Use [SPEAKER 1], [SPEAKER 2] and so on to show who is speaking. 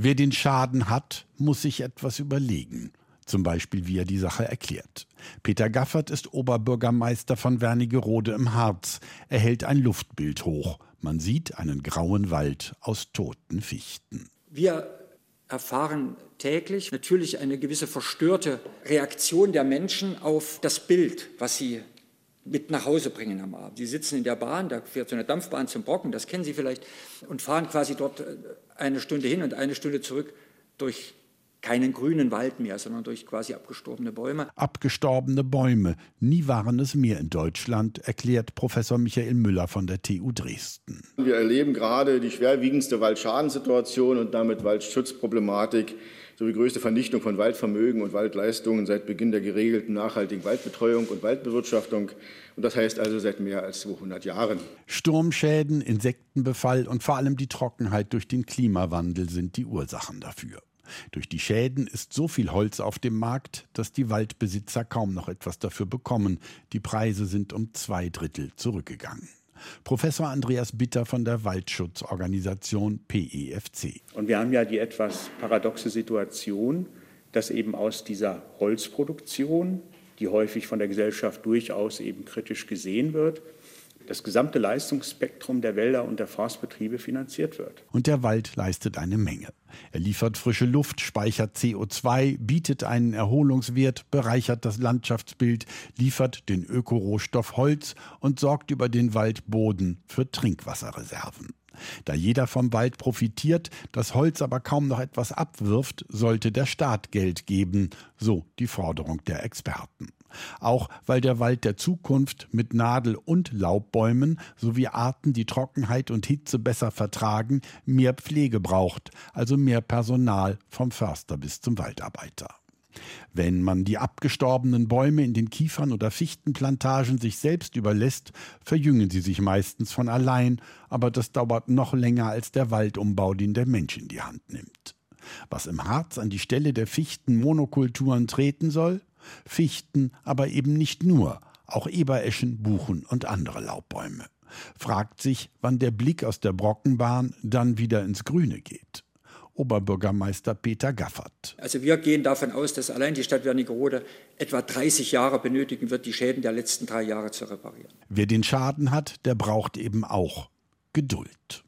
[SPEAKER 1] Wer den Schaden hat, muss sich etwas überlegen. Zum Beispiel, wie er die Sache erklärt. Peter Gaffert ist Oberbürgermeister von Wernigerode im Harz. Er hält ein Luftbild hoch. Man sieht einen grauen Wald aus toten Fichten.
[SPEAKER 2] Wir erfahren täglich natürlich eine gewisse verstörte Reaktion der Menschen auf das Bild, was sie mit nach Hause bringen am Abend. Sie sitzen in der Bahn, da fährt so eine Dampfbahn zum Brocken, das kennen Sie vielleicht, und fahren quasi dort äh, eine Stunde hin und eine Stunde zurück durch keinen grünen Wald mehr, sondern durch quasi abgestorbene Bäume.
[SPEAKER 1] Abgestorbene Bäume. Nie waren es mehr in Deutschland, erklärt Professor Michael Müller von der TU Dresden.
[SPEAKER 3] Wir erleben gerade die schwerwiegendste Waldschadensituation und damit Waldschutzproblematik sowie größte Vernichtung von Waldvermögen und Waldleistungen seit Beginn der geregelten nachhaltigen Waldbetreuung und Waldbewirtschaftung. Und das heißt also seit mehr als 200 Jahren.
[SPEAKER 1] Sturmschäden, Insektenbefall und vor allem die Trockenheit durch den Klimawandel sind die Ursachen dafür. Durch die Schäden ist so viel Holz auf dem Markt, dass die Waldbesitzer kaum noch etwas dafür bekommen. Die Preise sind um zwei Drittel zurückgegangen. Professor Andreas Bitter von der Waldschutzorganisation PEFC.
[SPEAKER 4] Und wir haben ja die etwas paradoxe Situation, dass eben aus dieser Holzproduktion, die häufig von der Gesellschaft durchaus eben kritisch gesehen wird, das gesamte Leistungsspektrum der Wälder und der Forstbetriebe finanziert wird.
[SPEAKER 1] Und der Wald leistet eine Menge. Er liefert frische Luft, speichert CO2, bietet einen Erholungswert, bereichert das Landschaftsbild, liefert den Ökorohstoff Holz und sorgt über den Waldboden für Trinkwasserreserven. Da jeder vom Wald profitiert, das Holz aber kaum noch etwas abwirft, sollte der Staat Geld geben, so die Forderung der Experten auch weil der Wald der Zukunft mit Nadel- und Laubbäumen sowie Arten, die Trockenheit und Hitze besser vertragen, mehr Pflege braucht, also mehr Personal vom Förster bis zum Waldarbeiter. Wenn man die abgestorbenen Bäume in den Kiefern- oder Fichtenplantagen sich selbst überlässt, verjüngen sie sich meistens von allein, aber das dauert noch länger als der Waldumbau, den der Mensch in die Hand nimmt. Was im Harz an die Stelle der Fichtenmonokulturen treten soll? Fichten, aber eben nicht nur, auch Ebereschen, Buchen und andere Laubbäume. Fragt sich, wann der Blick aus der Brockenbahn dann wieder ins Grüne geht. Oberbürgermeister Peter Gaffert.
[SPEAKER 2] Also wir gehen davon aus, dass allein die Stadt Wernigerode etwa 30 Jahre benötigen wird, die Schäden der letzten drei Jahre zu reparieren.
[SPEAKER 1] Wer den Schaden hat, der braucht eben auch Geduld.